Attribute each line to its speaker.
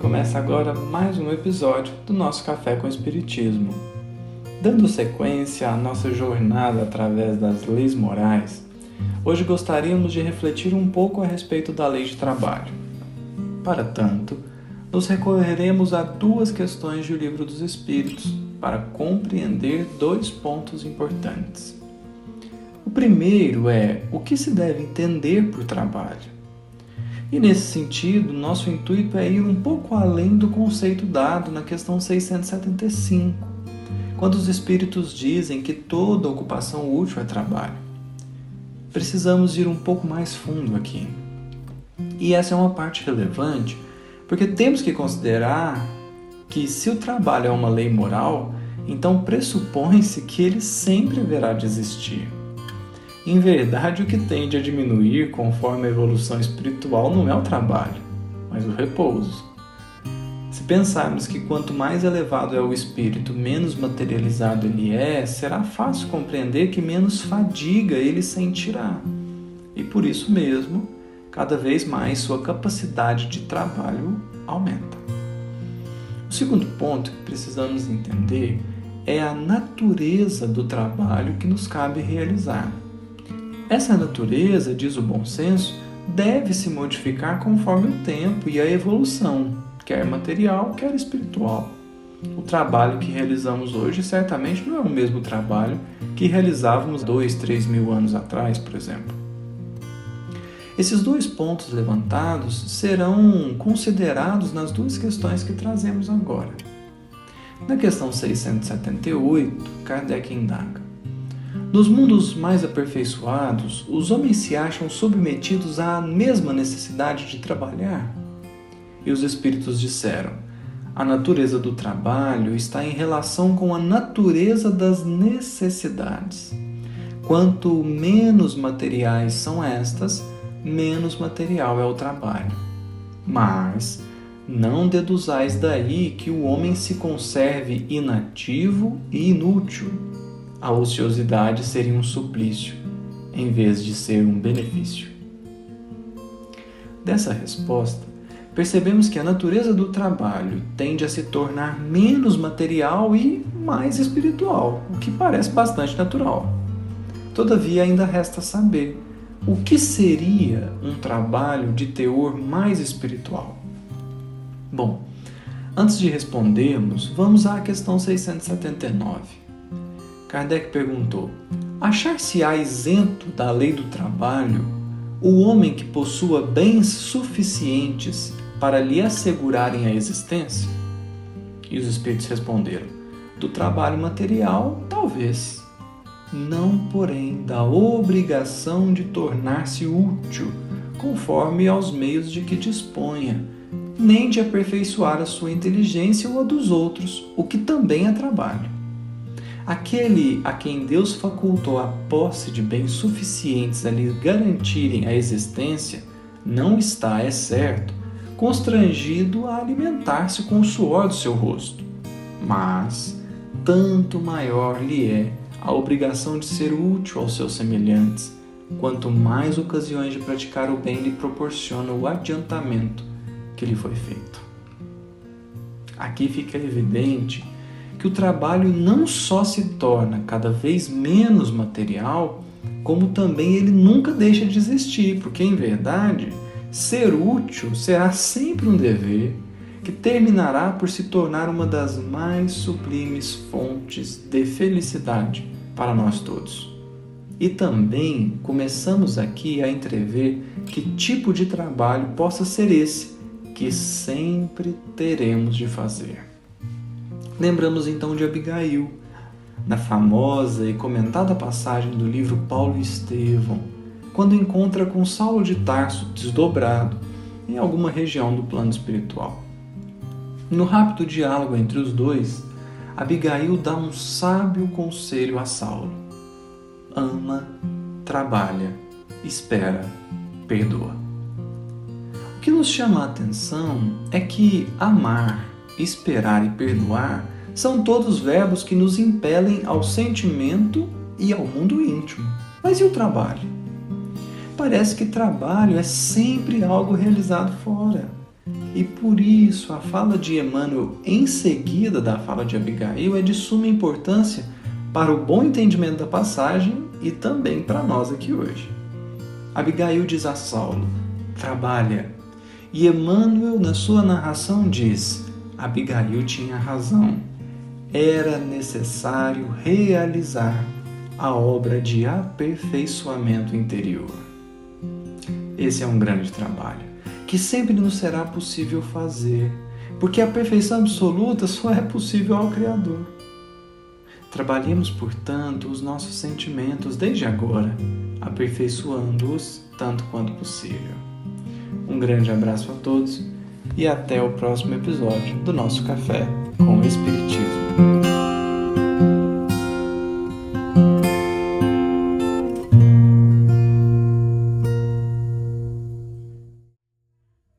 Speaker 1: Começa agora mais um episódio do nosso Café com Espiritismo. Dando sequência à nossa jornada através das leis morais, hoje gostaríamos de refletir um pouco a respeito da lei de trabalho. Para tanto, nos recorreremos a duas questões do Livro dos Espíritos para compreender dois pontos importantes. O primeiro é o que se deve entender por trabalho. E nesse sentido, nosso intuito é ir um pouco além do conceito dado na questão 675, quando os espíritos dizem que toda ocupação útil é trabalho. Precisamos ir um pouco mais fundo aqui. E essa é uma parte relevante, porque temos que considerar que se o trabalho é uma lei moral, então pressupõe-se que ele sempre haverá de existir. Em verdade, o que tende a diminuir conforme a evolução espiritual não é o trabalho, mas o repouso. Se pensarmos que quanto mais elevado é o espírito, menos materializado ele é, será fácil compreender que menos fadiga ele sentirá. E por isso mesmo, cada vez mais sua capacidade de trabalho aumenta. O segundo ponto que precisamos entender é a natureza do trabalho que nos cabe realizar. Essa natureza, diz o bom senso, deve se modificar conforme o tempo e a evolução, quer material, quer espiritual. O trabalho que realizamos hoje certamente não é o mesmo trabalho que realizávamos dois, três mil anos atrás, por exemplo. Esses dois pontos levantados serão considerados nas duas questões que trazemos agora. Na questão 678, Kardec indaga: nos mundos mais aperfeiçoados, os homens se acham submetidos à mesma necessidade de trabalhar. E os espíritos disseram: a natureza do trabalho está em relação com a natureza das necessidades. Quanto menos materiais são estas, menos material é o trabalho. Mas não deduzais daí que o homem se conserve inativo e inútil a ociosidade seria um suplício, em vez de ser um benefício. Dessa resposta, percebemos que a natureza do trabalho tende a se tornar menos material e mais espiritual, o que parece bastante natural. Todavia, ainda resta saber o que seria um trabalho de teor mais espiritual. Bom, antes de respondermos, vamos à questão 679. Kardec perguntou: Achar-se-á isento da lei do trabalho o homem que possua bens suficientes para lhe assegurarem a existência? E os espíritos responderam: Do trabalho material, talvez. Não, porém, da obrigação de tornar-se útil, conforme aos meios de que disponha, nem de aperfeiçoar a sua inteligência ou a dos outros, o que também é trabalho. Aquele a quem Deus facultou a posse de bens suficientes a lhe garantirem a existência, não está, é certo, constrangido a alimentar-se com o suor do seu rosto. Mas tanto maior lhe é a obrigação de ser útil aos seus semelhantes, quanto mais ocasiões de praticar o bem lhe proporciona o adiantamento que lhe foi feito. Aqui fica evidente que o trabalho não só se torna cada vez menos material, como também ele nunca deixa de existir, porque em verdade, ser útil será sempre um dever que terminará por se tornar uma das mais sublimes fontes de felicidade para nós todos. E também começamos aqui a entrever que tipo de trabalho possa ser esse que sempre teremos de fazer. Lembramos então de Abigail, na famosa e comentada passagem do livro Paulo e Estevão, quando encontra com Saulo de Tarso desdobrado em alguma região do plano espiritual. No rápido diálogo entre os dois, Abigail dá um sábio conselho a Saulo: ama, trabalha, espera, perdoa. O que nos chama a atenção é que amar esperar e perdoar são todos verbos que nos impelem ao sentimento e ao mundo íntimo. Mas e o trabalho? Parece que trabalho é sempre algo realizado fora. E por isso a fala de Emmanuel em seguida da fala de Abigail é de suma importância para o bom entendimento da passagem e também para nós aqui hoje. Abigail diz a Saulo: trabalha. E Emmanuel, na sua narração, diz: Abigail tinha razão. Era necessário realizar a obra de aperfeiçoamento interior. Esse é um grande trabalho que sempre nos será possível fazer, porque a perfeição absoluta só é possível ao Criador. Trabalhemos, portanto, os nossos sentimentos desde agora, aperfeiçoando-os tanto quanto possível. Um grande abraço a todos e até o próximo episódio do nosso Café com o Espiritismo.